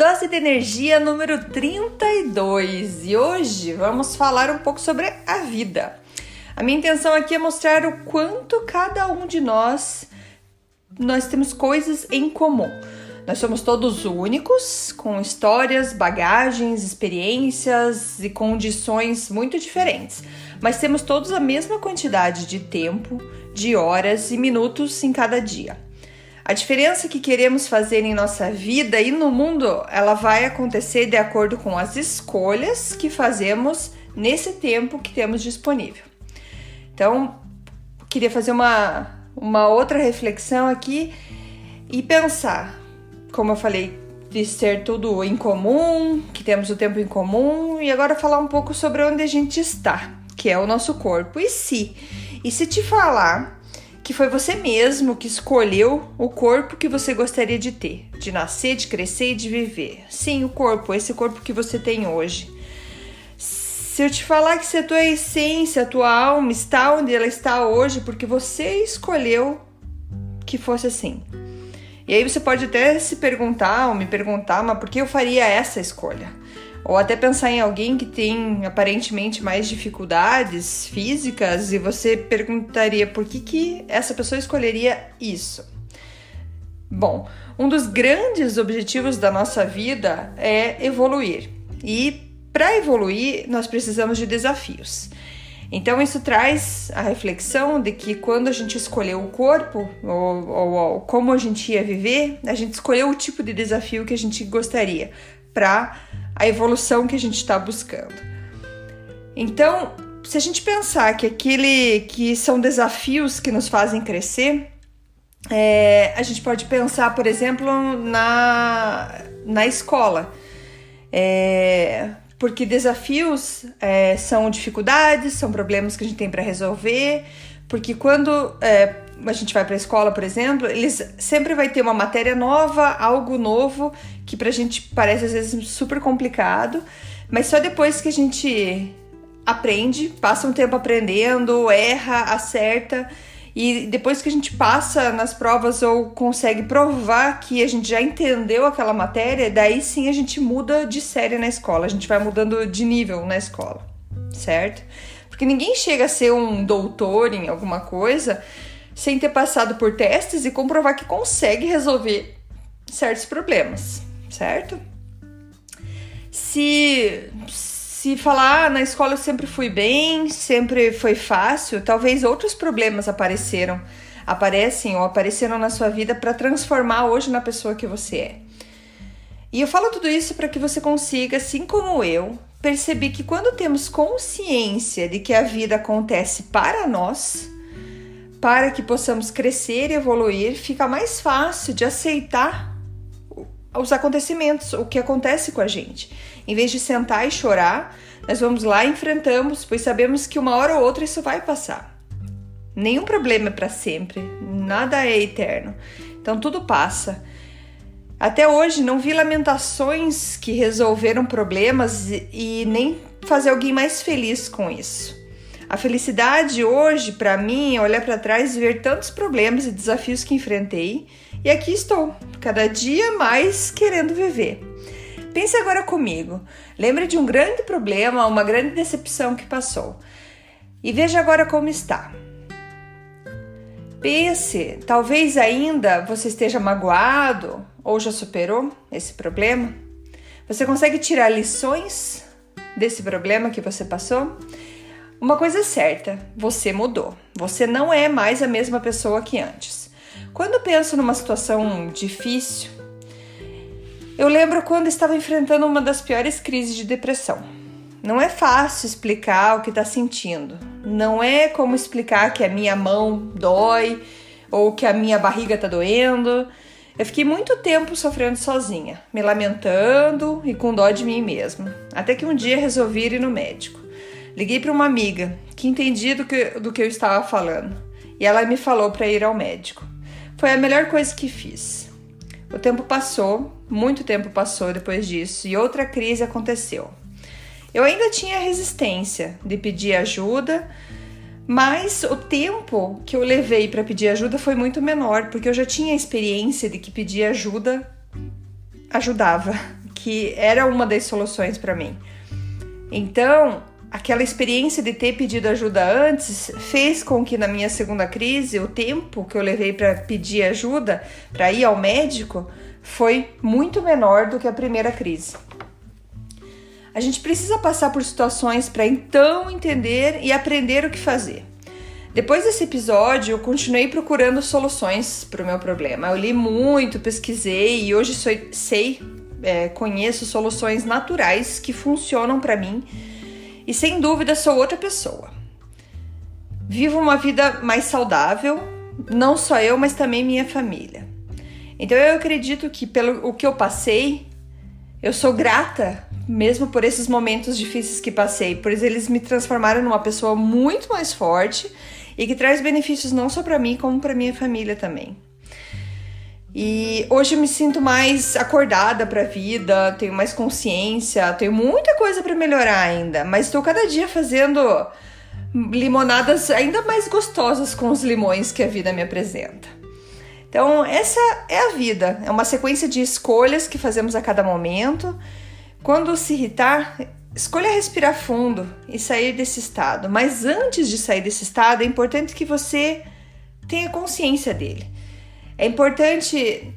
Dose de energia número 32 e hoje vamos falar um pouco sobre a vida. A minha intenção aqui é mostrar o quanto cada um de nós nós temos coisas em comum. Nós somos todos únicos, com histórias, bagagens, experiências e condições muito diferentes, mas temos todos a mesma quantidade de tempo, de horas e minutos em cada dia. A diferença que queremos fazer em nossa vida e no mundo, ela vai acontecer de acordo com as escolhas que fazemos nesse tempo que temos disponível. Então, queria fazer uma, uma outra reflexão aqui e pensar como eu falei, de ser tudo em comum, que temos o tempo em comum, e agora falar um pouco sobre onde a gente está, que é o nosso corpo. E se? E se te falar que foi você mesmo que escolheu o corpo que você gostaria de ter, de nascer, de crescer e de viver? Sim, o corpo, esse corpo que você tem hoje. Se eu te falar que se a tua essência, a tua alma está onde ela está hoje, porque você escolheu que fosse assim. E aí você pode até se perguntar ou me perguntar, mas por que eu faria essa escolha? Ou até pensar em alguém que tem aparentemente mais dificuldades físicas e você perguntaria por que, que essa pessoa escolheria isso. Bom, um dos grandes objetivos da nossa vida é evoluir. E para evoluir, nós precisamos de desafios. Então, isso traz a reflexão de que quando a gente escolheu o corpo, ou, ou, ou como a gente ia viver, a gente escolheu o tipo de desafio que a gente gostaria para a evolução que a gente está buscando. Então, se a gente pensar que aquele que são desafios que nos fazem crescer, é, a gente pode pensar, por exemplo, na, na escola. É, porque desafios é, são dificuldades, são problemas que a gente tem para resolver, porque quando é, a gente vai para a escola, por exemplo, eles sempre vai ter uma matéria nova, algo novo que para a gente parece às vezes super complicado, mas só depois que a gente aprende, passa um tempo aprendendo, erra, acerta e depois que a gente passa nas provas ou consegue provar que a gente já entendeu aquela matéria, daí sim a gente muda de série na escola, a gente vai mudando de nível na escola, certo? Porque ninguém chega a ser um doutor em alguma coisa sem ter passado por testes e comprovar que consegue resolver certos problemas, certo? Se se falar ah, na escola eu sempre fui bem, sempre foi fácil, talvez outros problemas apareceram, aparecem ou apareceram na sua vida para transformar hoje na pessoa que você é. E eu falo tudo isso para que você consiga, assim como eu, perceber que quando temos consciência de que a vida acontece para nós, para que possamos crescer e evoluir, fica mais fácil de aceitar os acontecimentos, o que acontece com a gente. Em vez de sentar e chorar, nós vamos lá e enfrentamos, pois sabemos que uma hora ou outra isso vai passar. Nenhum problema é para sempre, nada é eterno. Então tudo passa. Até hoje não vi lamentações que resolveram problemas e nem fazer alguém mais feliz com isso. A felicidade hoje, para mim, é olhar para trás e ver tantos problemas e desafios que enfrentei, e aqui estou, cada dia mais querendo viver. Pense agora comigo. Lembre de um grande problema, uma grande decepção que passou. E veja agora como está. Pense, talvez ainda você esteja magoado ou já superou esse problema. Você consegue tirar lições desse problema que você passou? Uma coisa é certa, você mudou. Você não é mais a mesma pessoa que antes. Quando penso numa situação difícil, eu lembro quando estava enfrentando uma das piores crises de depressão. Não é fácil explicar o que está sentindo. Não é como explicar que a minha mão dói ou que a minha barriga está doendo. Eu fiquei muito tempo sofrendo sozinha, me lamentando e com dó de mim mesma. Até que um dia resolvi ir no médico. Liguei para uma amiga que entendia do que, do que eu estava falando e ela me falou para ir ao médico. Foi a melhor coisa que fiz. O tempo passou, muito tempo passou depois disso e outra crise aconteceu. Eu ainda tinha resistência de pedir ajuda, mas o tempo que eu levei para pedir ajuda foi muito menor, porque eu já tinha experiência de que pedir ajuda ajudava, que era uma das soluções para mim. Então, aquela experiência de ter pedido ajuda antes fez com que na minha segunda crise o tempo que eu levei para pedir ajuda, para ir ao médico, foi muito menor do que a primeira crise. A gente precisa passar por situações para então entender e aprender o que fazer. Depois desse episódio, eu continuei procurando soluções para o meu problema. Eu li muito, pesquisei e hoje sou, sei, é, conheço soluções naturais que funcionam para mim e sem dúvida sou outra pessoa. Vivo uma vida mais saudável, não só eu, mas também minha família. Então eu acredito que pelo o que eu passei, eu sou grata mesmo por esses momentos difíceis que passei, pois eles me transformaram numa pessoa muito mais forte e que traz benefícios não só para mim, como para minha família também. E hoje eu me sinto mais acordada para a vida, tenho mais consciência, tenho muita coisa para melhorar ainda, mas estou cada dia fazendo limonadas ainda mais gostosas com os limões que a vida me apresenta. Então, essa é a vida, é uma sequência de escolhas que fazemos a cada momento. Quando se irritar, escolha respirar fundo e sair desse estado. Mas antes de sair desse estado, é importante que você tenha consciência dele. É importante,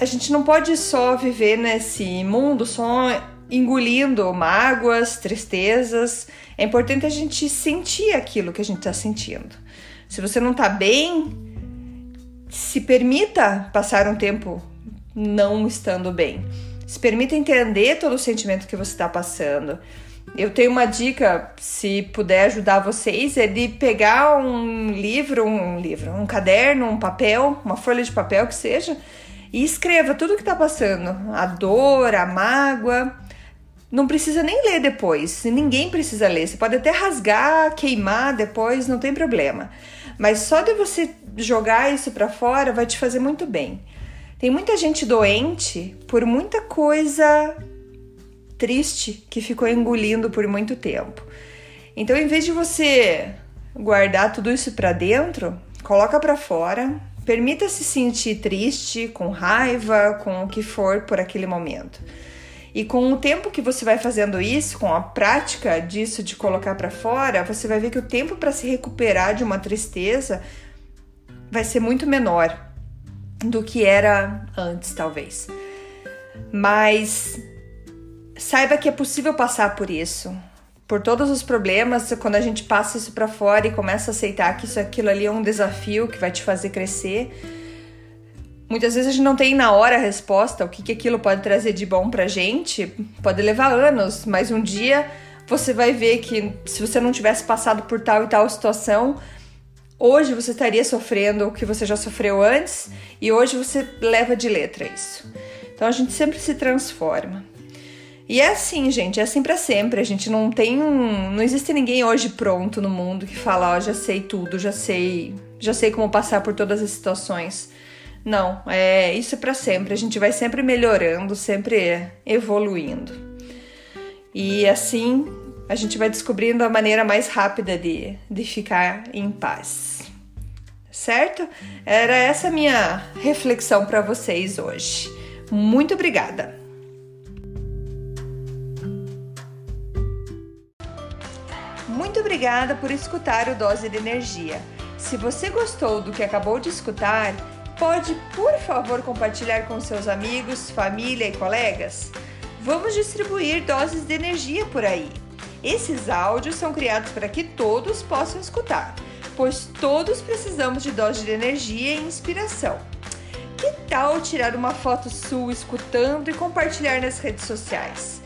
a gente não pode só viver nesse mundo só engolindo mágoas, tristezas. É importante a gente sentir aquilo que a gente está sentindo. Se você não está bem, se permita passar um tempo não estando bem. Se permita entender todo o sentimento que você está passando. Eu tenho uma dica, se puder ajudar vocês, é de pegar um livro, um livro, um caderno, um papel, uma folha de papel que seja, e escreva tudo o que está passando, a dor, a mágoa. Não precisa nem ler depois, ninguém precisa ler. Você pode até rasgar, queimar depois, não tem problema. Mas só de você jogar isso para fora vai te fazer muito bem. Tem muita gente doente por muita coisa triste que ficou engolindo por muito tempo. Então, em vez de você guardar tudo isso para dentro, coloca para fora, permita se sentir triste, com raiva, com o que for por aquele momento. E com o tempo que você vai fazendo isso, com a prática disso de colocar para fora, você vai ver que o tempo para se recuperar de uma tristeza vai ser muito menor do que era antes, talvez. Mas saiba que é possível passar por isso. Por todos os problemas, quando a gente passa isso para fora e começa a aceitar que isso aquilo ali é um desafio que vai te fazer crescer. Muitas vezes a gente não tem na hora a resposta, o que, que aquilo pode trazer de bom pra gente. Pode levar anos, mas um dia você vai ver que se você não tivesse passado por tal e tal situação, hoje você estaria sofrendo o que você já sofreu antes e hoje você leva de letra isso. Então a gente sempre se transforma. E é assim, gente, é assim para sempre. A gente não tem um, não existe ninguém hoje pronto no mundo que fala, ó, oh, já sei tudo, já sei, já sei como passar por todas as situações. Não, é isso é para sempre. A gente vai sempre melhorando, sempre evoluindo. E assim a gente vai descobrindo a maneira mais rápida de, de ficar em paz. Certo? Era essa minha reflexão para vocês hoje. Muito obrigada! Muito obrigada por escutar o Dose de Energia. Se você gostou do que acabou de escutar, pode, por favor, compartilhar com seus amigos, família e colegas? Vamos distribuir doses de energia por aí. Esses áudios são criados para que todos possam escutar, pois todos precisamos de doses de energia e inspiração. Que tal tirar uma foto sua escutando e compartilhar nas redes sociais?